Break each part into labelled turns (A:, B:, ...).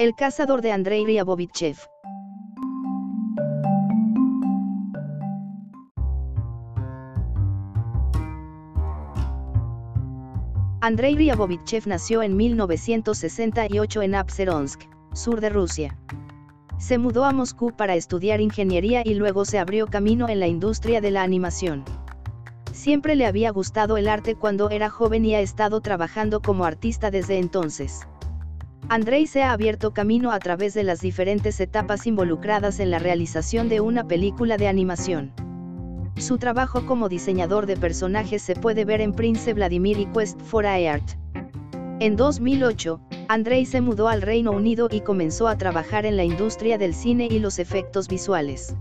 A: El cazador de Andrei Ryabovitchev. Andrei Ryabovitchev nació en 1968 en Apseronsk, sur de Rusia. Se mudó a Moscú para estudiar ingeniería y luego se abrió camino en la industria de la animación. Siempre le había gustado el arte cuando era joven y ha estado trabajando como artista desde entonces. Andrei se ha abierto camino a través de las diferentes etapas involucradas en la realización de una película de animación. Su trabajo como diseñador de personajes se puede ver en Prince Vladimir y Quest for Art. En 2008, Andrei se mudó al Reino Unido y comenzó a trabajar en la industria del cine y los efectos visuales.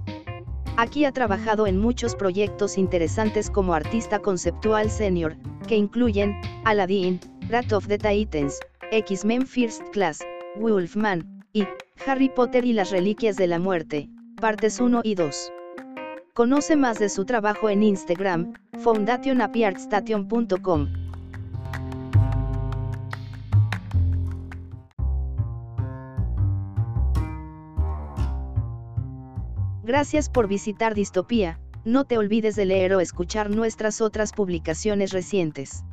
A: Aquí ha trabajado en muchos proyectos interesantes como artista conceptual senior, que incluyen Aladdin, Rat of the Titans, X-Men First Class, Wolfman, y Harry Potter y las Reliquias de la Muerte, partes 1 y 2. Conoce más de su trabajo en Instagram, foundationapiartstation.com. Gracias por visitar Distopía, no te olvides de leer o escuchar nuestras otras publicaciones recientes.